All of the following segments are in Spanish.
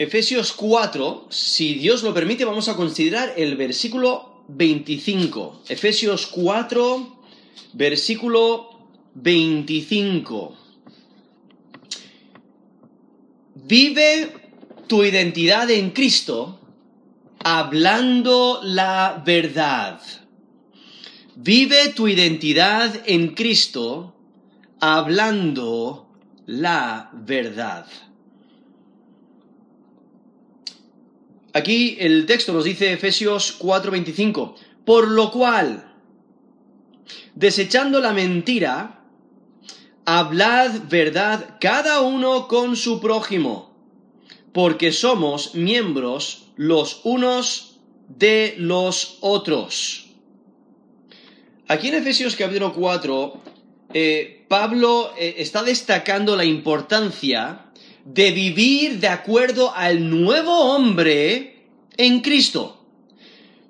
Efesios 4, si Dios lo permite, vamos a considerar el versículo 25. Efesios 4, versículo 25. Vive tu identidad en Cristo hablando la verdad. Vive tu identidad en Cristo hablando la verdad. Aquí el texto nos dice Efesios 4:25, por lo cual, desechando la mentira, hablad verdad cada uno con su prójimo, porque somos miembros los unos de los otros. Aquí en Efesios capítulo 4, eh, Pablo eh, está destacando la importancia de vivir de acuerdo al nuevo hombre en Cristo.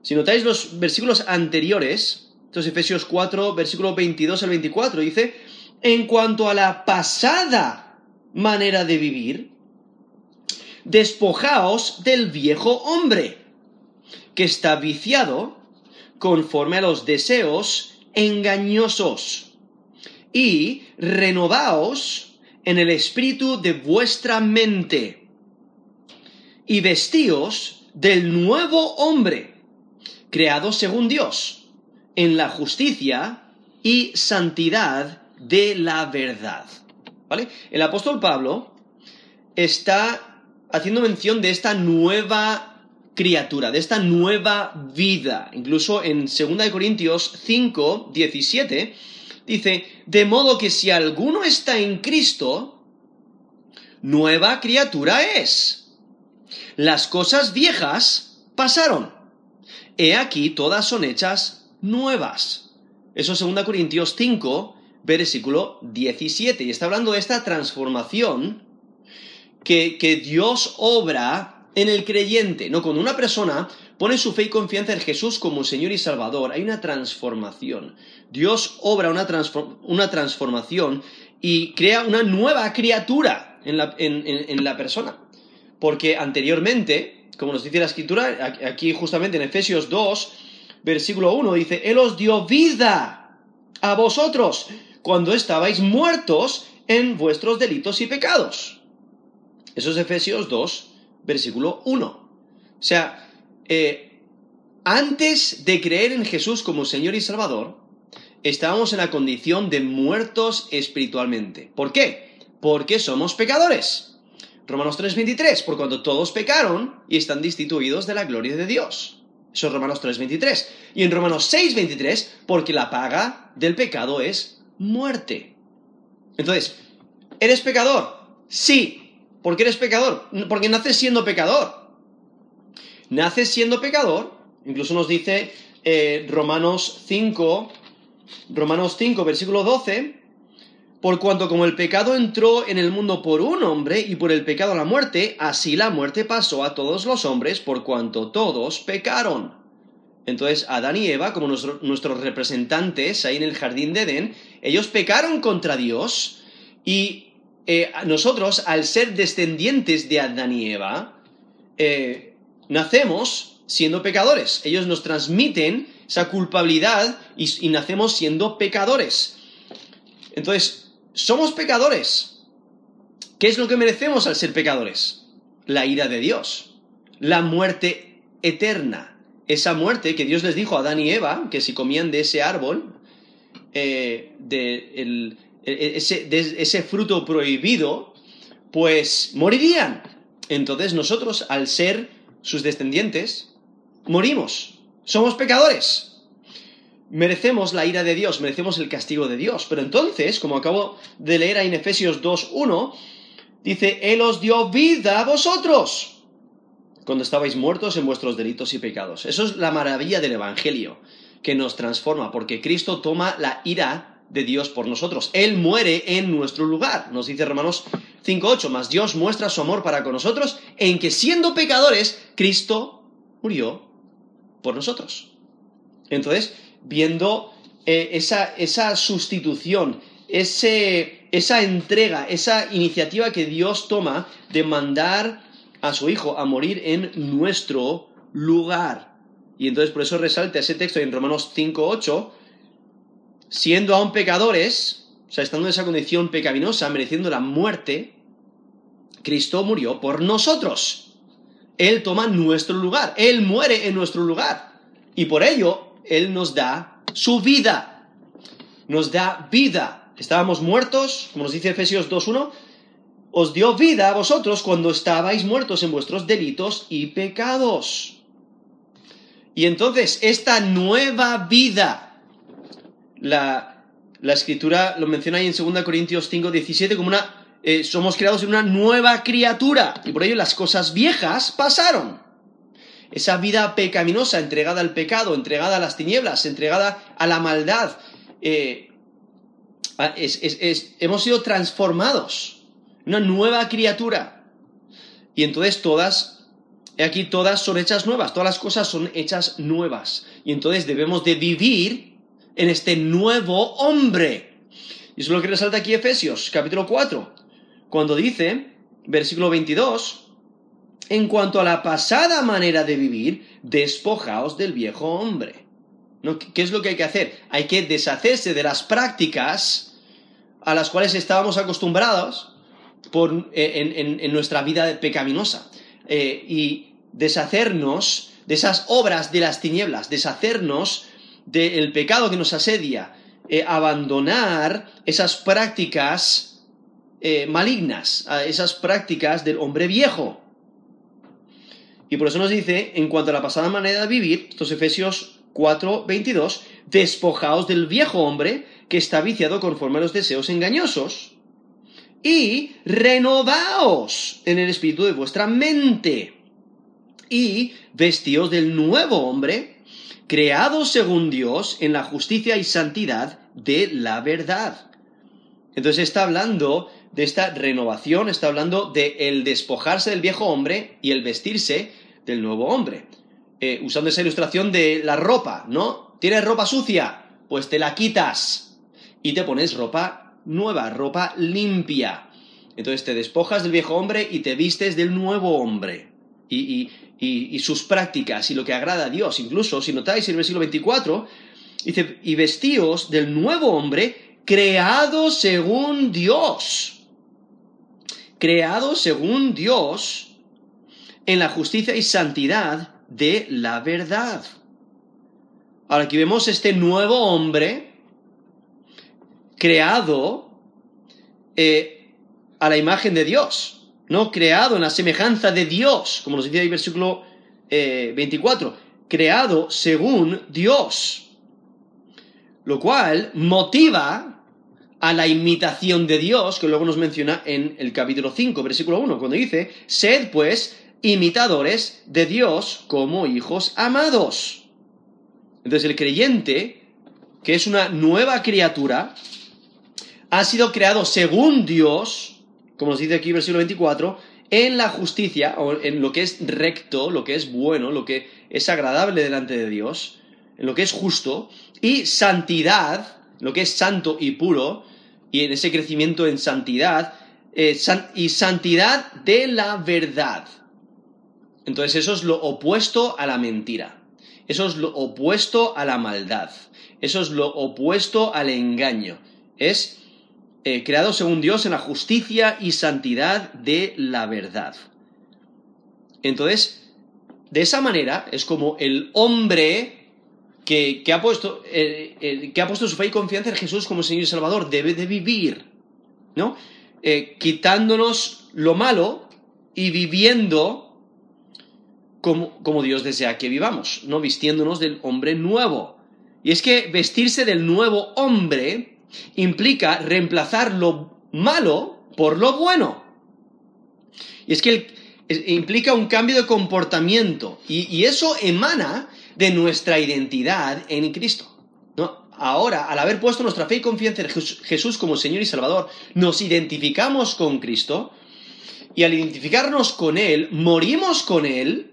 Si notáis los versículos anteriores, entonces Efesios 4, versículo 22 al 24, dice, en cuanto a la pasada manera de vivir, despojaos del viejo hombre, que está viciado conforme a los deseos engañosos, y renovaos en el espíritu de vuestra mente, y vestíos del nuevo hombre, creado según Dios, en la justicia y santidad de la verdad. ¿Vale? El apóstol Pablo está haciendo mención de esta nueva criatura, de esta nueva vida. Incluso en 2 Corintios 5, 17, dice, de modo que si alguno está en Cristo, nueva criatura es. Las cosas viejas pasaron. He aquí todas son hechas nuevas. Eso es 2 Corintios 5, versículo 17. Y está hablando de esta transformación que, que Dios obra en el creyente. No, cuando una persona pone su fe y confianza en Jesús como Señor y Salvador, hay una transformación. Dios obra una, transformación y crea una nueva criatura en la, persona. Porque anteriormente, como nos dice la Escritura, aquí justamente en Efesios 2, versículo 1, dice, Él os dio vida a vosotros cuando estabais muertos en vuestros delitos y pecados. Eso es Efesios 2, versículo 1. O sea, eh, antes de creer en Jesús como Señor y Salvador, estábamos en la condición de muertos espiritualmente. ¿Por qué? Porque somos pecadores. Romanos 3:23, por cuando todos pecaron y están destituidos de la gloria de Dios. Eso es Romanos 3:23. Y en Romanos 6:23, porque la paga del pecado es muerte. Entonces, ¿eres pecador? Sí. ¿Por qué eres pecador? Porque naces siendo pecador naces siendo pecador, incluso nos dice eh, Romanos 5, Romanos 5, versículo 12, por cuanto como el pecado entró en el mundo por un hombre y por el pecado la muerte, así la muerte pasó a todos los hombres por cuanto todos pecaron. Entonces Adán y Eva, como nuestros representantes ahí en el jardín de Edén, ellos pecaron contra Dios y eh, nosotros, al ser descendientes de Adán y Eva, eh, nacemos siendo pecadores. Ellos nos transmiten esa culpabilidad y, nacemos siendo pecadores. Entonces, somos pecadores. ¿Qué es lo que merecemos al ser pecadores? La ira de Dios, la muerte eterna. Esa muerte que Dios les dijo a Adán y Eva, que si comían de ese árbol, eh, de, ese, de ese fruto prohibido, pues morirían. Entonces nosotros, al ser sus descendientes, morimos. Somos pecadores. Merecemos la ira de Dios, merecemos el castigo de Dios. Pero entonces, como acabo de leer en Efesios 2.1, dice, Él os dio vida a vosotros cuando estabais muertos en vuestros delitos y pecados. Eso es la maravilla del Evangelio, que nos transforma, porque Cristo toma la ira de Dios por nosotros. Él muere en nuestro lugar, nos dice Romanos 5.8, más Dios muestra su amor para con nosotros en que siendo pecadores, Cristo murió por nosotros. Entonces, viendo eh, esa, esa, sustitución, ese, esa entrega, esa iniciativa que Dios toma de mandar a su Hijo a morir en nuestro lugar. Y entonces por eso resalta ese texto en Romanos 5.8, siendo aún pecadores, o sea, estando en esa condición pecaminosa, mereciendo la muerte, Cristo murió por nosotros. Él toma nuestro lugar, Él muere en nuestro lugar. Y por ello, Él nos da su vida. Nos da vida. Estábamos muertos, como nos dice Efesios 2.1, os dio vida a vosotros cuando estabais muertos en vuestros delitos y pecados. Y entonces, esta nueva vida, la, escritura lo menciona ahí en 2 Corintios 5, 17 como una, eh, somos creados en una nueva criatura, y por ello las cosas viejas pasaron. Esa vida pecaminosa, entregada al pecado, entregada a las tinieblas, entregada a la maldad, eh, hemos sido transformados, una nueva criatura. Y entonces todas aquí todas son hechas nuevas, todas las cosas son hechas nuevas. Y entonces debemos de vivir en este nuevo hombre. Y eso es lo que resalta aquí Efesios, capítulo 4, cuando dice, versículo 22, en cuanto a la pasada manera de vivir, despojaos del viejo hombre. ¿Qué es lo que hay que hacer? Hay que deshacerse de las prácticas a las cuales estábamos acostumbrados en, nuestra vida pecaminosa. Eh, y deshacernos de esas obras de las tinieblas, deshacernos del pecado que nos asedia, eh, abandonar esas prácticas eh, malignas, esas prácticas del hombre viejo. Y por eso nos dice, en cuanto a la pasada manera de vivir, estos Efesios 4, 22, despojaos del viejo hombre que está viciado conforme a los deseos engañosos y renovaos en el espíritu de vuestra mente y vestíos del nuevo hombre, creado según Dios en la justicia y santidad de la verdad. Entonces está hablando de esta renovación, está hablando de el despojarse del viejo hombre y el vestirse del nuevo hombre. Eh, usando esa ilustración de la ropa, ¿no? ¿Tienes ropa sucia? Pues te la quitas y te pones ropa nueva, ropa limpia. Entonces te despojas del viejo hombre y te vistes del nuevo hombre. y, sus prácticas y lo que agrada a Dios. Incluso, si notáis en el versículo 24, dice, y vestíos del nuevo hombre creado según Dios. Creado según Dios en la justicia y santidad de la verdad. Ahora aquí vemos este nuevo hombre creado eh, a la imagen de Dios. ¿No? Creado en la semejanza de Dios, como nos dice el versículo 24, eh, creado según Dios, lo cual motiva a la imitación de Dios, que luego nos menciona en el capítulo 5, versículo 1, cuando dice, sed pues imitadores de Dios como hijos amados. Entonces el creyente, que es una nueva criatura, ha sido creado según Dios, como nos dice aquí versículo 24, en la justicia, o en lo que es recto, lo que es bueno, lo que es agradable delante de Dios, en lo que es justo, y santidad, lo que es santo y puro, y en ese crecimiento en santidad, eh, y santidad de la verdad. Entonces eso es lo opuesto a la mentira. Eso es lo opuesto a la maldad. Eso es lo opuesto al engaño. Es eh, creado según Dios en la justicia y santidad de la verdad. Entonces, de esa manera es como el hombre que, ha puesto, que ha puesto su fe y confianza en Jesús como Señor y Salvador debe de vivir, ¿no? Eh, quitándonos lo malo y viviendo como, como Dios desea que vivamos, ¿no? Vistiéndonos del hombre nuevo. Y es que vestirse del nuevo hombre implica reemplazar lo malo por lo bueno. Y es que implica un cambio de comportamiento y, eso emana de nuestra identidad en Cristo. Ahora, al haber puesto nuestra fe y confianza en Jesús como Señor y Salvador, nos identificamos con Cristo y al identificarnos con Él, morimos con Él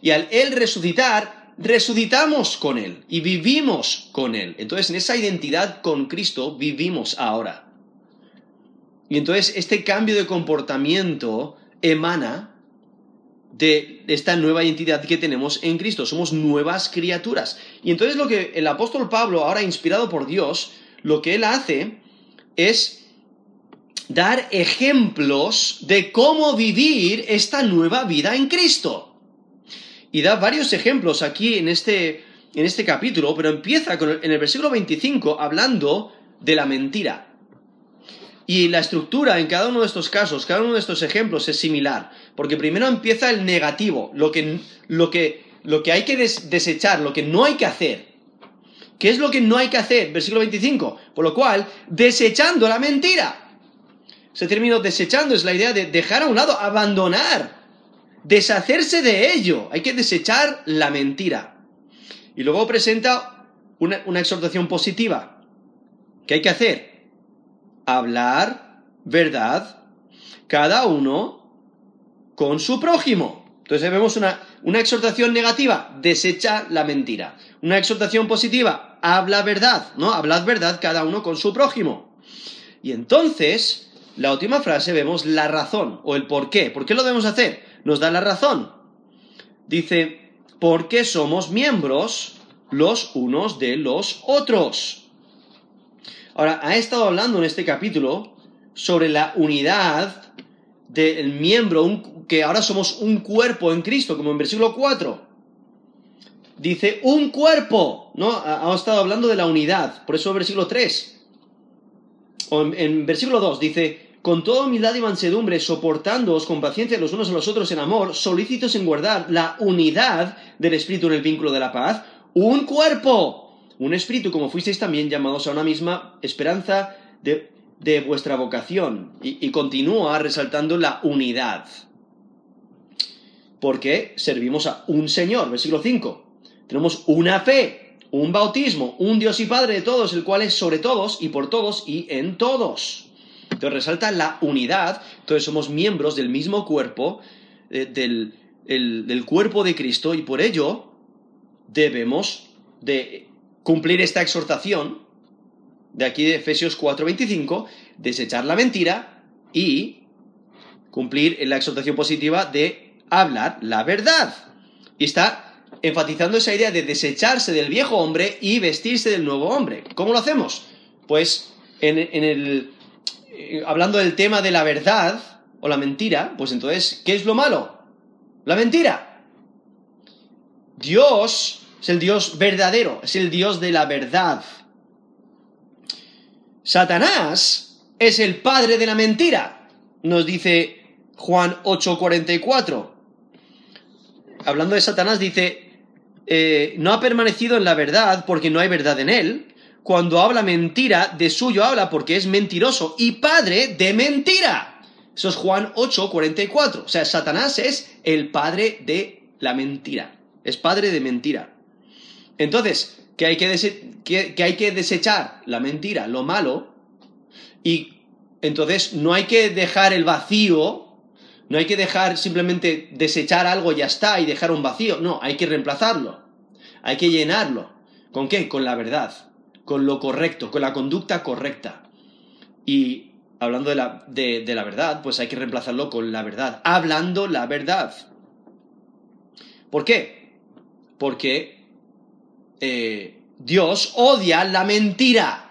y al Él resucitar, resucitamos con Él y vivimos con Él. Entonces, en esa identidad con Cristo vivimos ahora. Y entonces este cambio de comportamiento emana de esta nueva identidad que tenemos en Cristo. Somos nuevas criaturas. Y entonces lo que el apóstol Pablo, ahora inspirado por Dios, lo que él hace es dar ejemplos de cómo vivir esta nueva vida en Cristo. Y da varios ejemplos aquí en este, en este capítulo, pero empieza en el versículo 25 hablando de la mentira. Y la estructura en cada uno de estos casos, cada uno de estos ejemplos es similar, porque primero empieza el negativo, lo que, lo que, lo que hay que desechar, lo que no hay que hacer. ¿Qué es lo que no hay que hacer? Versículo 25. Por lo cual, desechando la mentira. Ese término desechando es la idea de dejar a un lado, abandonar, deshacerse de ello. Hay que desechar la mentira. Y luego presenta una, una exhortación positiva. ¿Qué hay que hacer? hablar verdad, cada uno con su prójimo. Entonces vemos una, una exhortación negativa, desecha la mentira. Una exhortación positiva, habla verdad, ¿no? Hablad verdad cada uno con su prójimo. Y entonces, la última frase vemos la razón o el por qué. ¿Por qué lo debemos hacer? Nos da la razón. Dice, porque somos miembros los unos de los otros. Ahora, ha estado hablando en este capítulo sobre la unidad del miembro, que ahora somos un cuerpo en Cristo, como en versículo 4. Dice un cuerpo, ¿no? Ha, estado hablando de la unidad, por eso el versículo 3. O en, en versículo 2 dice, con toda humildad y mansedumbre, soportándoos con paciencia los unos a los otros en amor, solícitos en guardar la unidad del Espíritu en el vínculo de la paz, un cuerpo un espíritu como fuisteis también llamados a una misma esperanza de, vuestra vocación. Y, y continúa resaltando la unidad. Porque servimos a un Señor, versículo 5. Tenemos una fe, un bautismo, un Dios y Padre de todos, el cual es sobre todos y por todos y en todos. Resalta la unidad, entonces somos miembros del mismo cuerpo, eh, del, del cuerpo de Cristo, y por ello debemos de cumplir esta exhortación de aquí de Efesios 4:25, desechar la mentira y cumplir la exhortación positiva de hablar la verdad. Y está enfatizando esa idea de desecharse del viejo hombre y vestirse del nuevo hombre. ¿Cómo lo hacemos? Pues en, el, hablando del tema de la verdad o la mentira, pues entonces, ¿qué es lo malo? La mentira. Dios es el Dios verdadero, es el Dios de la verdad. Satanás es el padre de la mentira, nos dice Juan 8:44. Hablando de Satanás dice, eh, no ha permanecido en la verdad porque no hay verdad en él. Cuando habla mentira, de suyo habla porque es mentiroso y padre de mentira. Eso es Juan 8:44. O sea, Satanás es el padre de la mentira. Es padre de mentira. Entonces, que hay que, hay que desechar la mentira, lo malo, y entonces no hay que dejar el vacío, no hay que dejar simplemente desechar algo y ya está y dejar un vacío, no, hay que reemplazarlo, hay que llenarlo. ¿Con qué? Con la verdad, con lo correcto, con la conducta correcta. Y hablando de la, de la verdad, pues hay que reemplazarlo con la verdad, hablando la verdad. ¿Por qué? Porque eh, Dios odia la mentira.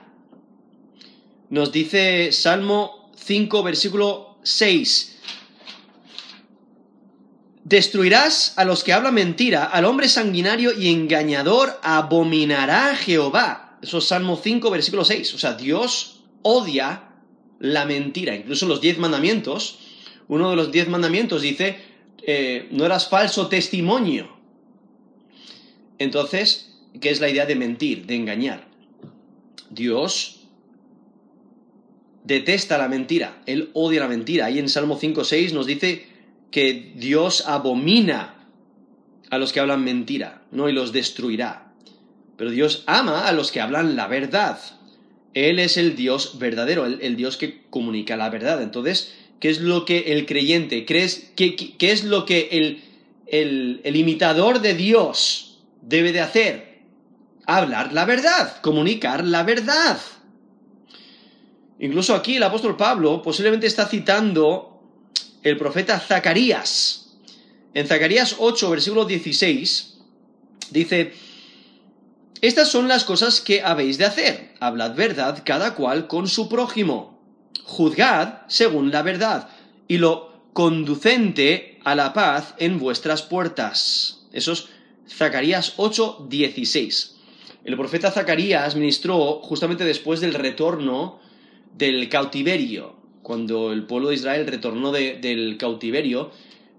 Nos dice Salmo 5, versículo 6. Destruirás a los que hablan mentira, al hombre sanguinario y engañador abominará Jehová. Eso es Salmo 5, versículo 6. O sea, Dios odia la mentira. Incluso los diez mandamientos, uno de los diez mandamientos dice, eh, no eras falso testimonio. Entonces, ¿Qué es la idea de mentir, de engañar. Dios detesta la mentira, Él odia la mentira. Ahí en Salmo 5.6 nos dice que Dios abomina a los que hablan mentira, ¿no? Y los destruirá. Pero Dios ama a los que hablan la verdad. Él es el Dios verdadero, el, Dios que comunica la verdad. Entonces, ¿qué es lo que el creyente, crees, qué, es lo que el, el, el imitador de Dios debe de hacer? hablar la verdad, comunicar la verdad. Incluso aquí el apóstol Pablo posiblemente está citando el profeta Zacarías, En Zacarías 8, versículo 16, dice, estas son las cosas que habéis de hacer. Hablad verdad cada cual con su prójimo. Juzgad según la verdad y lo conducente a la paz en vuestras puertas. Eso es Zacarías 8, 16. El profeta Zacarías ministró justamente después del retorno del cautiverio, cuando el pueblo de Israel retornó del cautiverio,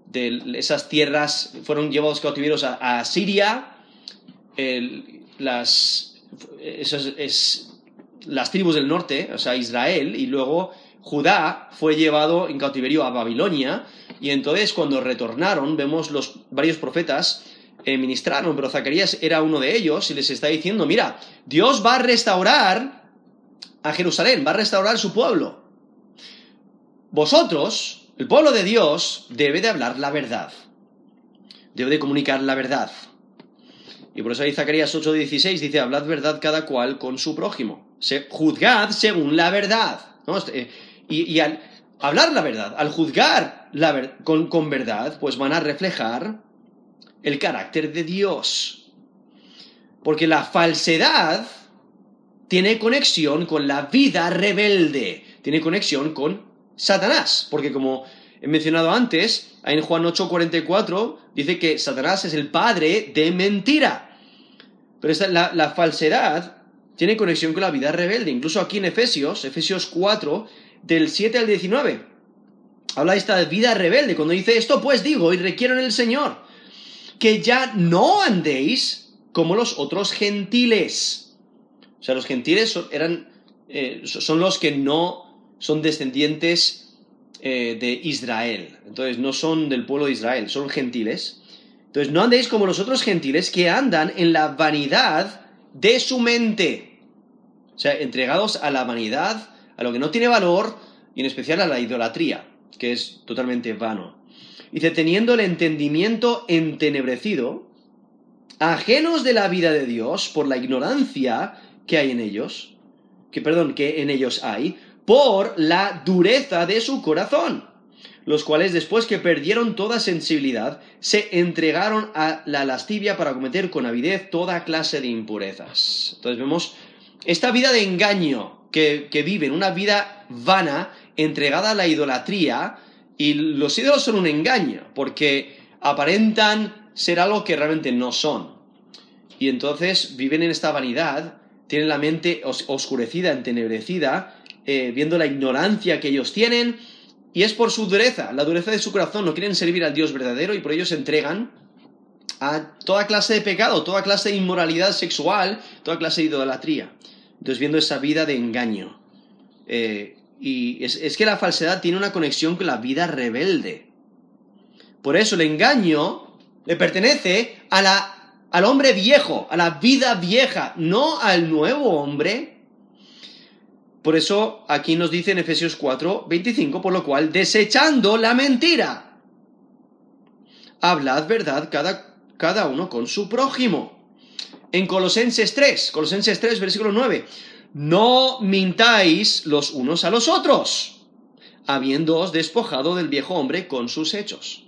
de esas tierras fueron llevados cautiverios a, Siria, las, las tribus del norte, o sea, Israel, y luego Judá fue llevado en cautiverio a Babilonia, y entonces cuando retornaron, vemos los varios profetas eh, ministraron, pero Zacarías era uno de ellos, y les está diciendo, mira, Dios va a restaurar a Jerusalén, va a restaurar su pueblo. Vosotros, el pueblo de Dios, debe de hablar la verdad, debe de comunicar la verdad. Y por eso ahí Zacarías 8:16 dice, hablad verdad cada cual con su prójimo. Juzgad según la verdad. Este, y, al hablar la verdad, al juzgar con, con verdad, pues van a reflejar el carácter de Dios. Porque la falsedad tiene conexión con la vida rebelde, tiene conexión con Satanás, porque como he mencionado antes, en Juan 8:44 dice que Satanás es el padre de mentira. Pero la, la falsedad tiene conexión con la vida rebelde. Incluso aquí en Efesios, Efesios 4, del 7 al 19, habla esta vida rebelde. Cuando dice esto, pues digo y requiero en el Señor, que ya no andéis como los otros gentiles. O sea, los gentiles son, eran, eh, son los que no son descendientes eh, de Israel. Entonces no son del pueblo de Israel, son gentiles. Entonces no andéis como los otros gentiles que andan en la vanidad de su mente. O sea, entregados a la vanidad, a lo que no tiene valor y en especial a la idolatría, que es totalmente vano. Dice, teniendo el entendimiento entenebrecido, ajenos de la vida de Dios por la ignorancia que hay en ellos, que perdón, que en ellos hay, por la dureza de su corazón, los cuales después que perdieron toda sensibilidad, se entregaron a la lascivia para cometer con avidez toda clase de impurezas. Entonces vemos esta vida de engaño que, que viven, una vida vana, entregada a la idolatría, y los ídolos son un engaño, porque aparentan ser algo que realmente no son. Y entonces viven en esta vanidad, tienen la mente oscurecida, entenebrecida, eh, viendo la ignorancia que ellos tienen, y es por su dureza, la dureza de su corazón, no quieren servir al Dios verdadero y por ello se entregan a toda clase de pecado, toda clase de inmoralidad sexual, toda clase de idolatría. Entonces viendo esa vida de engaño. Eh, y es, que la falsedad tiene una conexión con la vida rebelde. Por eso el engaño le pertenece a la, al hombre viejo, a la vida vieja, no al nuevo hombre por eso aquí nos dice en Efesios 4, 25, por lo cual, desechando la mentira, hablad verdad cada, cada uno con su prójimo. En Colosenses 3, Colosenses 3, versículo 9, no mintáis los unos a los otros, habiéndoos despojado del viejo hombre con sus hechos.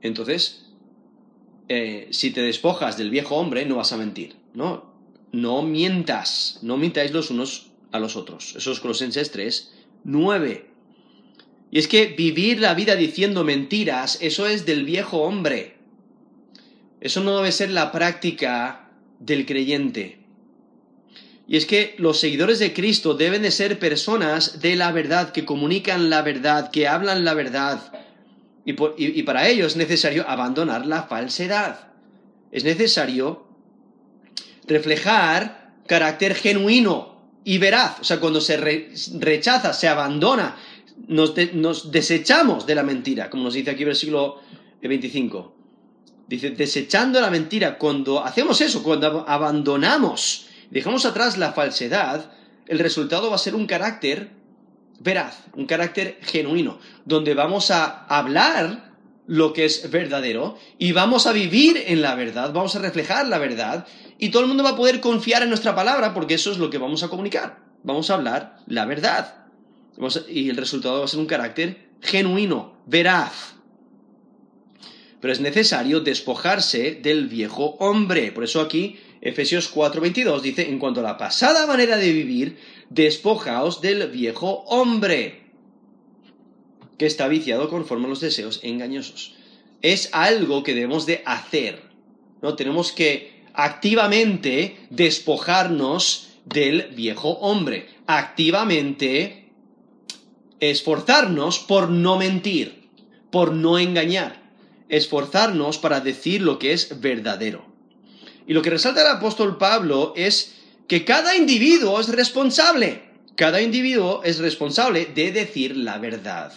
Entonces, eh, si te despojas del viejo hombre, no vas a mentir, ¿no? No mientas, no mintáis los unos a los otros. Eso es Colosenses 3, 9. Y es que vivir la vida diciendo mentiras, eso es del viejo hombre. Eso no debe ser la práctica del creyente. Y es que los seguidores de Cristo deben de ser personas de la verdad, que comunican la verdad, que hablan la verdad. Y, y para ello es necesario abandonar la falsedad. Es necesario reflejar carácter genuino, y veraz. O sea, cuando se rechaza, se abandona, nos, desechamos de la mentira, como nos dice aquí versículo 25. Dice, desechando la mentira, cuando hacemos eso, cuando abandonamos, dejamos atrás la falsedad, el resultado va a ser un carácter veraz, un carácter genuino, donde vamos a hablar lo que es verdadero y vamos a vivir en la verdad, vamos a reflejar la verdad y todo el mundo va a poder confiar en nuestra palabra porque eso es lo que vamos a comunicar. Vamos a hablar la verdad. y el resultado va a ser un carácter genuino, veraz. pero es necesario despojarse del viejo hombre. Por eso aquí Efesios 4:22 dice, en cuanto a la pasada manera de vivir, despojaos del viejo hombre, que está viciado conforme a los deseos engañosos. Es algo que debemos de hacer, ¿no? Tenemos que activamente despojarnos del viejo hombre, activamente esforzarnos por no mentir, por no engañar, esforzarnos para decir lo que es verdadero. Y lo que resalta el apóstol Pablo es que cada individuo es responsable, cada individuo es responsable de decir la verdad.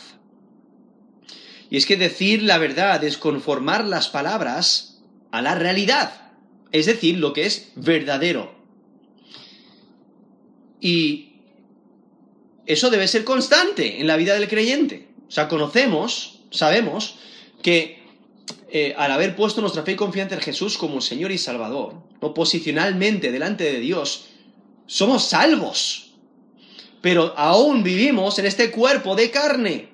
Y es que decir la verdad es conformar las palabras a la realidad, es decir, lo que es verdadero. Y eso debe ser constante en la vida del creyente. O sea, conocemos, sabemos que eh, al haber puesto nuestra fe y confianza en Jesús como Señor y Salvador, no posicionalmente delante de Dios, somos salvos. Pero aún vivimos en este cuerpo de carne,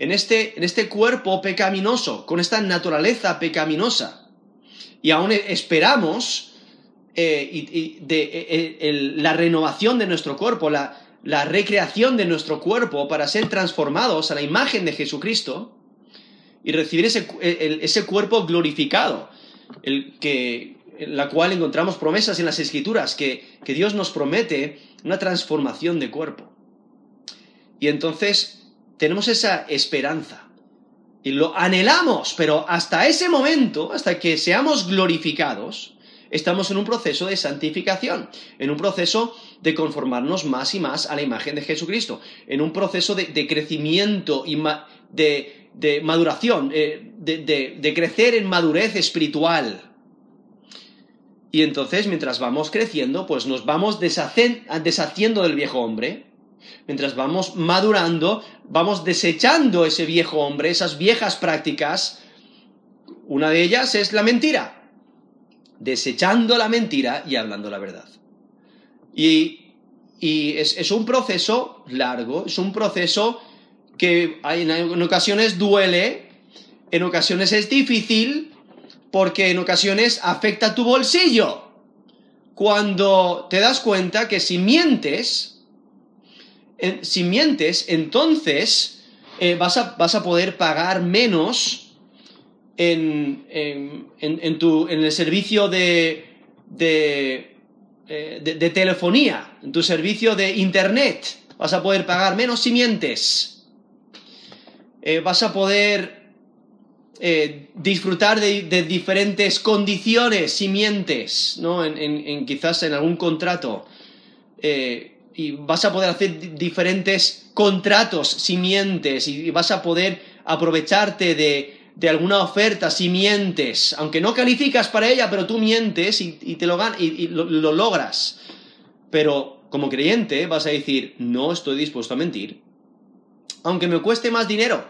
en este, en este cuerpo pecaminoso, con esta naturaleza pecaminosa. Y aún esperamos eh, de, eh, la renovación de nuestro cuerpo, la, la recreación de nuestro cuerpo para ser transformados a la imagen de Jesucristo y recibir ese, ese cuerpo glorificado, el que, en la cual encontramos promesas en las escrituras, que, que Dios nos promete una transformación de cuerpo. Y entonces tenemos esa esperanza y lo anhelamos, pero hasta ese momento, hasta que seamos glorificados, estamos en un proceso de santificación, en un proceso de conformarnos más y más a la imagen de Jesucristo, en un proceso de, crecimiento y de, de maduración, eh, de, crecer en madurez espiritual. Y entonces, mientras vamos creciendo, pues nos vamos deshaciendo del viejo hombre. Mientras vamos madurando, vamos desechando ese viejo hombre, esas viejas prácticas. Una de ellas es la mentira. Desechando la mentira y hablando la verdad. Y, y es, es un proceso largo, es un proceso que en ocasiones duele, en ocasiones es difícil, porque en ocasiones afecta tu bolsillo. Cuando te das cuenta que si mientes, si mientes, entonces eh, vas, a, vas, a, poder pagar menos en, en, tu, en el servicio de, de, eh, de telefonía, en tu servicio de internet. Vas a poder pagar menos si mientes. Eh, vas a poder disfrutar de, diferentes condiciones si mientes, ¿no? En, quizás en algún contrato. Y vas a poder hacer diferentes contratos si mientes y vas a poder aprovecharte de, alguna oferta si mientes, aunque no calificas para ella, pero tú mientes y, te lo, y, lo logras. Pero como creyente vas a decir, no estoy dispuesto a mentir, aunque me cueste más dinero,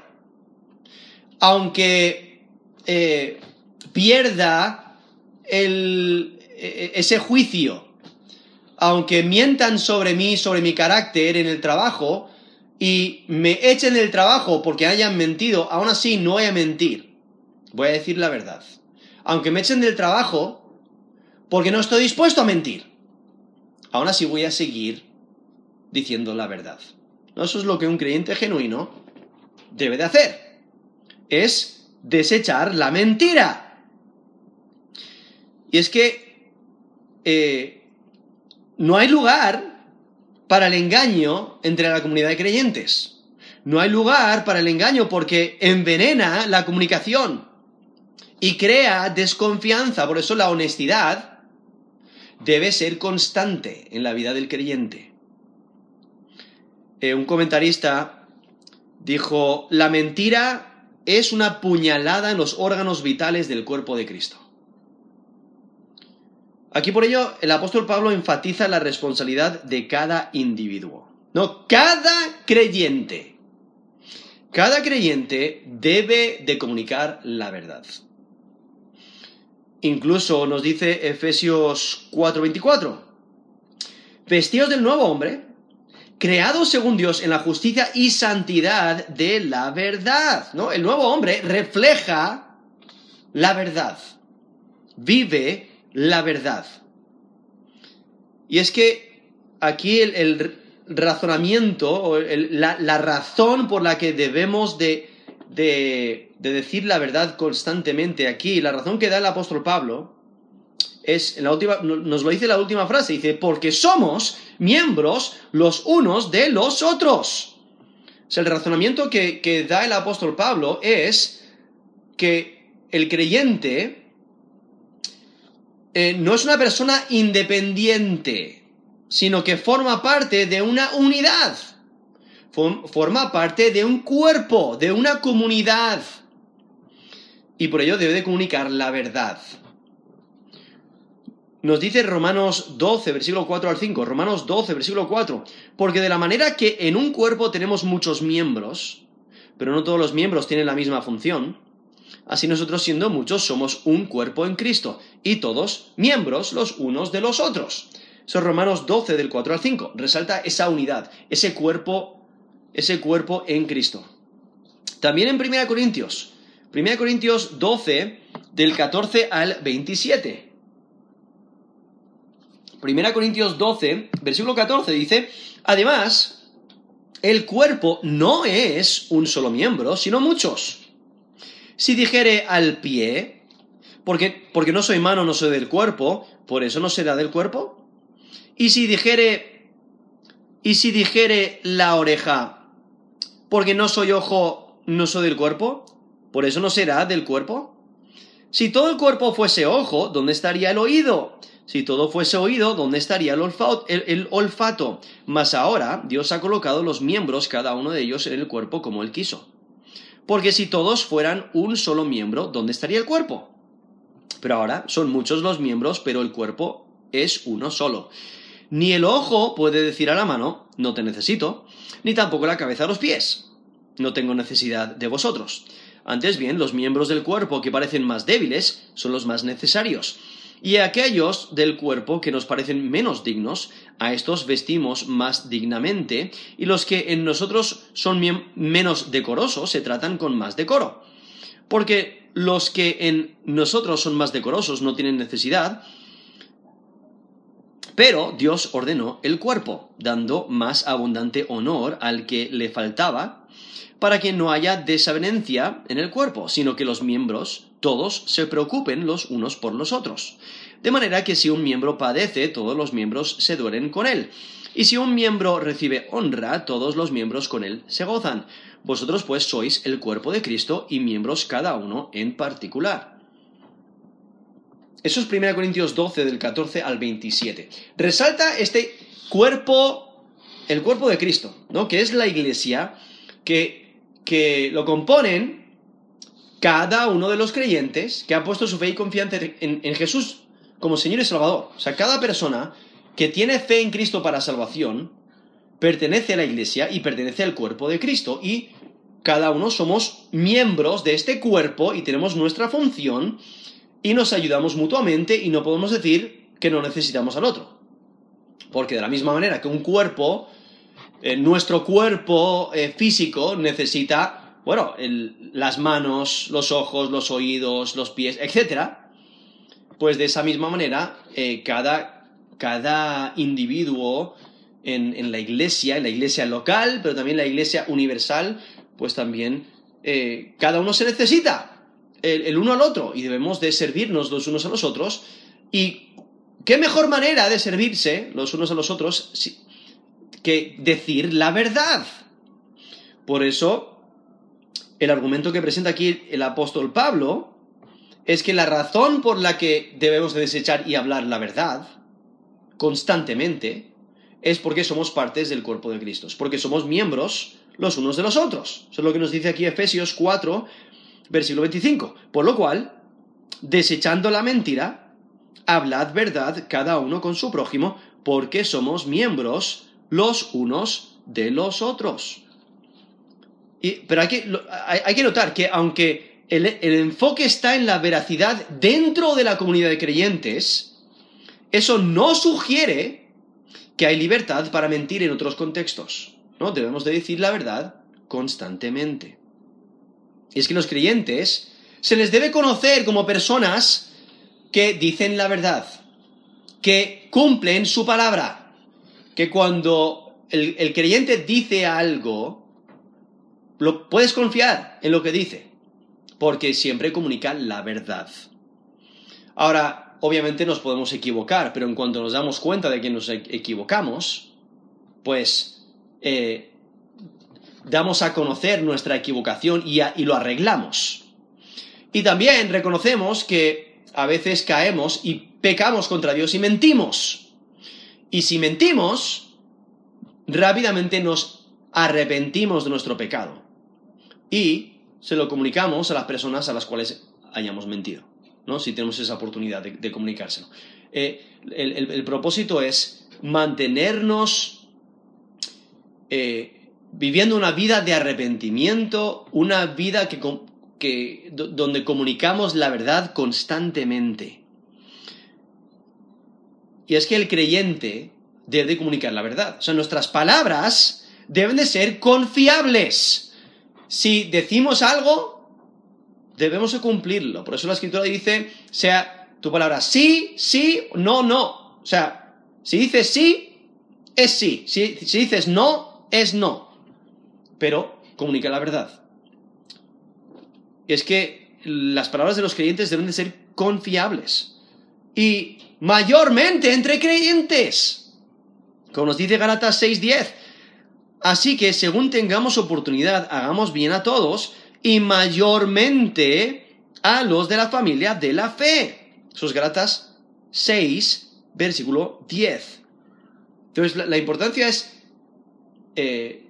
aunque eh, pierda el, e, ese juicio, aunque mientan sobre mí, sobre mi carácter en el trabajo, y me echen del trabajo porque hayan mentido, aún así no voy a mentir. Voy a decir la verdad. Aunque me echen del trabajo porque no estoy dispuesto a mentir, aún así voy a seguir diciendo la verdad. Eso es lo que un creyente genuino debe de hacer. Es desechar la mentira. Y es que eh, no hay lugar para el engaño entre la comunidad de creyentes. No hay lugar para el engaño porque envenena la comunicación y crea desconfianza. Por eso la honestidad debe ser constante en la vida del creyente. Eh, un comentarista dijo, la mentira es una puñalada en los órganos vitales del cuerpo de Cristo. Aquí por ello el apóstol Pablo enfatiza la responsabilidad de cada individuo. No, cada creyente. Cada creyente debe de comunicar la verdad. Incluso nos dice Efesios 4:24, vestidos del nuevo hombre, creado según Dios en la justicia y santidad de la verdad. ¿no? El nuevo hombre refleja la verdad. Vive la verdad. Y es que aquí el, razonamiento, la, razón por la que debemos de, de, decir la verdad constantemente aquí, la razón que da el apóstol Pablo, es, en la última, nos lo dice la última frase, dice, porque somos miembros los unos de los otros. O sea, el razonamiento que, da el apóstol Pablo es que el creyente eh, no es una persona independiente, sino que forma parte de una unidad, forma parte de un cuerpo, de una comunidad. Y por ello debe de comunicar la verdad. Nos dice Romanos 12, versículo 4 al 5. Romanos 12, versículo 4. Porque de la manera que en un cuerpo tenemos muchos miembros, pero no todos los miembros tienen la misma función, así nosotros siendo muchos somos un cuerpo en Cristo, y todos miembros los unos de los otros. Eso es Romanos 12, del 4 al 5. Resalta esa unidad, ese cuerpo, ese cuerpo en Cristo. También en 1 Corintios. 1 Corintios 12, del 14 al 27. 1 Corintios 12, versículo 14 dice, además, el cuerpo no es un solo miembro, sino muchos. Si dijere al pie, porque, porque no soy mano, no soy del cuerpo, por eso no será del cuerpo. Y si dijere, y si dijere la oreja, porque no soy ojo, no soy del cuerpo, por eso no será del cuerpo. Si todo el cuerpo fuese ojo, ¿dónde estaría el oído? Si todo fuese oído, ¿dónde estaría el olfato? Mas ahora Dios ha colocado los miembros, cada uno de ellos, en el cuerpo como Él quiso. Porque si todos fueran un solo miembro, ¿dónde estaría el cuerpo? Pero ahora son muchos los miembros, pero el cuerpo es uno solo. Ni el ojo puede decir a la mano, no te necesito, ni tampoco la cabeza a los pies, no tengo necesidad de vosotros. Antes bien, los miembros del cuerpo que parecen más débiles son los más necesarios y aquellos del cuerpo que nos parecen menos dignos, a estos vestimos más dignamente, y los que en nosotros son menos decorosos se tratan con más decoro. Porque los que en nosotros son más decorosos no tienen necesidad, pero Dios ordenó el cuerpo, dando más abundante honor al que le faltaba, para que no haya desavenencia en el cuerpo, sino que los miembros todos se preocupen los unos por los otros. De manera que si un miembro padece, todos los miembros se duelen con él. Y si un miembro recibe honra, todos los miembros con él se gozan. Vosotros pues sois el cuerpo de Cristo y miembros cada uno en particular. Eso es 1 Corintios 12 del 14 al 27. Resalta este cuerpo, el cuerpo de Cristo, ¿no? Que es la iglesia que, que lo componen cada uno de los creyentes que ha puesto su fe y confianza en, Jesús como Señor y Salvador. O sea, cada persona que tiene fe en Cristo para salvación pertenece a la iglesia y pertenece al cuerpo de Cristo. Y cada uno somos miembros de este cuerpo y tenemos nuestra función y nos ayudamos mutuamente y no podemos decir que no necesitamos al otro. Porque de la misma manera que un cuerpo, eh, nuestro cuerpo eh, físico necesita bueno, las manos, los ojos, los oídos, los pies, etc., pues de esa misma manera, eh, cada, cada, individuo en, la iglesia, en la iglesia local, pero también en la iglesia universal, pues también eh, cada uno se necesita el, uno al otro y debemos de servirnos los unos a los otros. ¿Y qué mejor manera de servirse los unos a los otros que decir la verdad? Por eso el argumento que presenta aquí el apóstol Pablo es que la razón por la que debemos desechar y hablar la verdad constantemente es porque somos partes del cuerpo de Cristo, porque somos miembros los unos de los otros. Eso es lo que nos dice aquí Efesios 4, versículo 25. Por lo cual, desechando la mentira, hablad verdad cada uno con su prójimo, porque somos miembros los unos de los otros pero hay que, notar que aunque el, enfoque está en la veracidad dentro de la comunidad de creyentes, eso no sugiere que hay libertad para mentir en otros contextos. ¿no? Debemos de decir la verdad constantemente. Y es que los creyentes Se les debe conocer como personas que dicen la verdad, que cumplen su palabra, que cuando el, el creyente dice algo, lo, puedes confiar en lo que dice, porque siempre comunica la verdad. Ahora, obviamente nos podemos equivocar, pero en cuanto nos damos cuenta de que nos e-, equivocamos, pues eh, damos a conocer nuestra equivocación y, y lo arreglamos. Y también reconocemos que a veces caemos y pecamos contra Dios y mentimos. Y si mentimos, rápidamente nos arrepentimos de nuestro pecado. Y se lo comunicamos a las personas a las cuales hayamos mentido. ¿no? si tenemos esa oportunidad de, comunicárselo. Eh, el, propósito es mantenernos eh, viviendo una vida de arrepentimiento, una vida que, donde comunicamos la verdad constantemente. Y es que el creyente debe comunicar la verdad. O sea, nuestras palabras deben de ser confiables. Si decimos algo, debemos de cumplirlo. Por eso la escritura dice, sea tu palabra sí, sí, no, no. O sea, si dices sí, es sí. Si, dices no, es no. Pero comunica la verdad. Es que las palabras de los creyentes deben de ser confiables. Y mayormente entre creyentes. Como nos dice Galatas 6:10. Así que según tengamos oportunidad, hagamos bien a todos y mayormente a los de la familia de la fe. Eso es Galatas 6, versículo 10. Entonces, la, importancia es eh,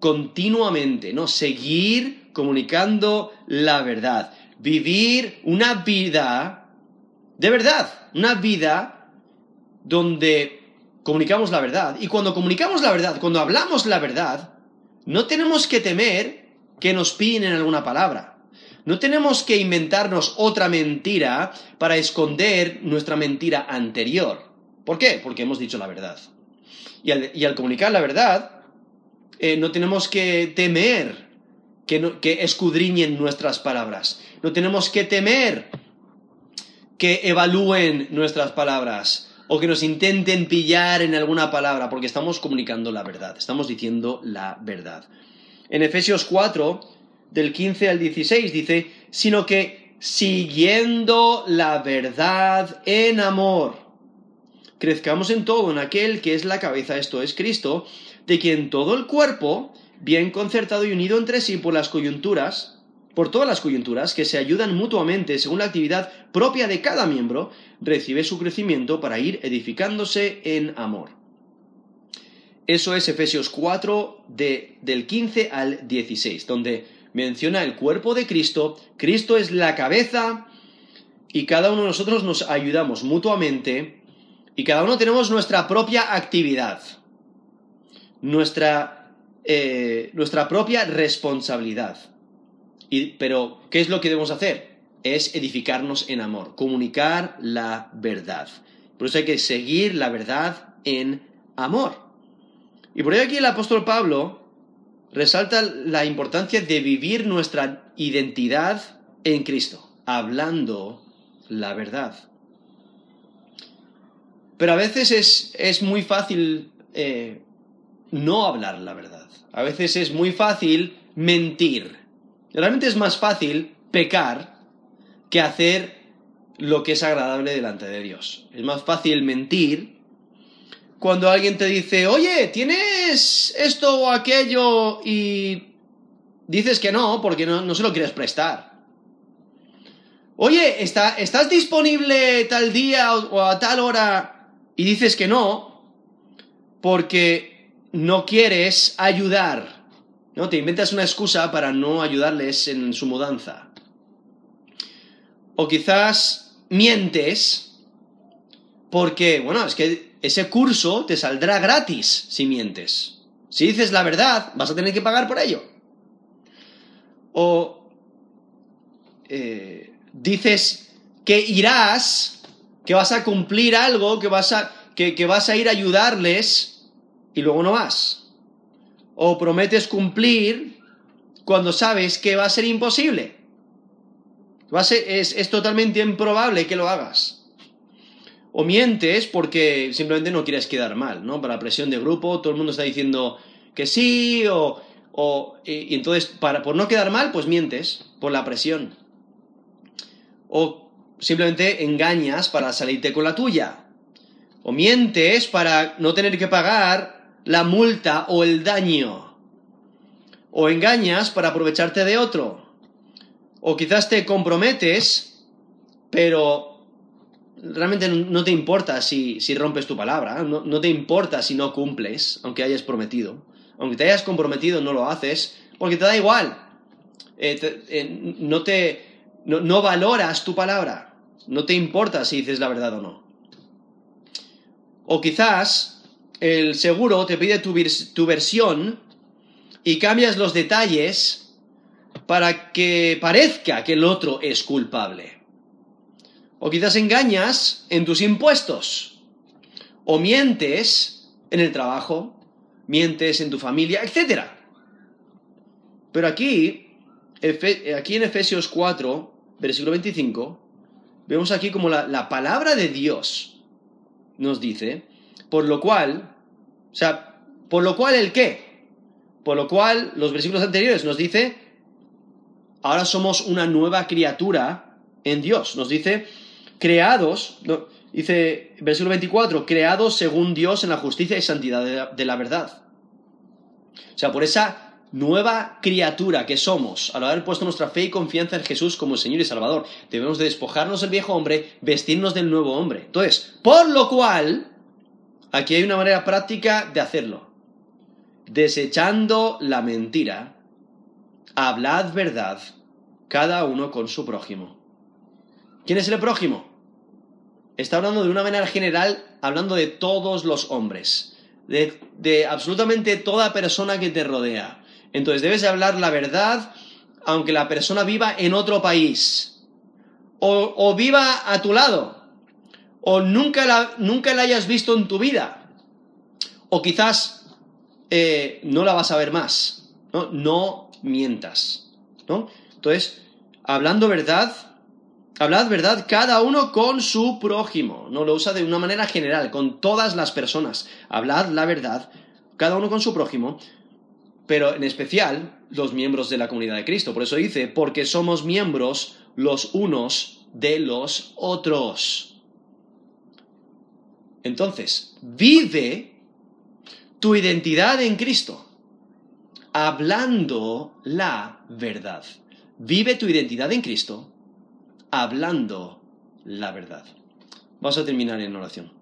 continuamente, ¿no? Seguir comunicando la verdad. Vivir una vida de verdad, una vida donde comunicamos la verdad. Y cuando comunicamos la verdad, cuando hablamos la verdad, no tenemos que temer que nos pillen en alguna palabra. No tenemos que inventarnos otra mentira para esconder nuestra mentira anterior. ¿Por qué? Porque hemos dicho la verdad. Y al, comunicar la verdad, eh, no tenemos que temer que escudriñen nuestras palabras. No tenemos que temer que evalúen nuestras palabras o que nos intenten pillar en alguna palabra, porque estamos comunicando la verdad, estamos diciendo la verdad. En Efesios 4, del 15 al 16, dice, sino que siguiendo la verdad en amor, crezcamos en todo en aquel que es la cabeza, esto es Cristo, de quien todo el cuerpo, bien concertado y unido entre sí por las coyunturas, por todas las coyunturas que se ayudan mutuamente según la actividad propia de cada miembro, recibe su crecimiento para ir edificándose en amor. Eso es Efesios 4 del 15 al 16, donde menciona el cuerpo de Cristo, Cristo es la cabeza y cada uno de nosotros nos ayudamos mutuamente y cada uno tenemos nuestra propia actividad, nuestra, eh, nuestra propia responsabilidad. Pero, ¿qué es lo que debemos hacer? Es edificarnos en amor, comunicar la verdad. Por eso hay que seguir la verdad en amor. Y por ello aquí el apóstol Pablo resalta la importancia de vivir nuestra identidad en Cristo, hablando la verdad. Pero a veces es, muy fácil eh, no hablar la verdad. A veces es muy fácil mentir. Realmente es más fácil pecar que hacer lo que es agradable delante de Dios. Es más fácil mentir cuando alguien te dice, oye, ¿tienes esto o aquello? y dices que no, porque no, se lo quieres prestar. Oye, ¿está, ¿estás disponible tal día o, a tal hora? Y dices que no, porque no quieres ayudar. ¿No? Te inventas una excusa para no ayudarles en su mudanza. O quizás mientes porque, bueno, es que ese curso te saldrá gratis si mientes. Si dices la verdad, vas a tener que pagar por ello. O eh, dices que irás, que vas a cumplir algo, que vas a, que vas a ir a ayudarles y luego no vas. O prometes cumplir cuando sabes que va a ser imposible. es, es totalmente improbable que lo hagas. O mientes porque simplemente no quieres quedar mal, ¿no? Para presión de grupo, todo el mundo está diciendo que sí, o, o y, entonces, para, por no quedar mal, pues mientes, por la presión. O simplemente engañas para salirte con la tuya. O mientes para no tener que pagar la multa o el daño. O engañas para aprovecharte de otro. O quizás te comprometes, pero realmente no te importa si, rompes tu palabra, no, te importa si no cumples, aunque hayas prometido. Aunque te hayas comprometido, no lo haces, porque te da igual. Eh, eh, no te. No, valoras tu palabra. No te importa si dices la verdad o no. O quizás el seguro te pide tu, tu versión y cambias los detalles para que parezca que el otro es culpable. O quizás engañas en tus impuestos. O mientes en el trabajo, mientes en tu familia, etc. Pero aquí, aquí en Efesios 4, versículo 25, vemos aquí como la, la palabra de Dios nos dice, por lo cual, o sea, por lo cual el qué? Por lo cual los versículos anteriores nos dice, ahora somos una nueva criatura en Dios. Nos dice, creados, dice versículo 24, creados según Dios en la justicia y santidad de la, verdad. O sea, por esa nueva criatura que somos, al haber puesto nuestra fe y confianza en Jesús como Señor y Salvador, debemos de despojarnos del viejo hombre, vestirnos del nuevo hombre. Entonces, por lo cual, aquí hay una manera práctica de hacerlo. Desechando la mentira, hablad verdad, cada uno con su prójimo ¿Quién es el prójimo? Está hablando de una manera general, hablando de todos los hombres, de, absolutamente toda persona que te rodea. Entonces debes hablar la verdad aunque la persona viva en otro país, o, viva a tu lado, o nunca la, nunca la hayas visto en tu vida, o quizás eh, no la vas a ver más. No, no mientas. ¿no? Entonces, hablando verdad, Hablad verdad cada uno con su prójimo. No lo usa de una manera general, con todas las personas. Hablad la verdad cada uno con su prójimo, pero en especial los miembros de la comunidad de Cristo. Por eso dice, porque somos miembros los unos de los otros. Entonces, vive tu identidad en Cristo, hablando la verdad. Vive tu identidad en Cristo hablando la verdad. Vamos a terminar en oración.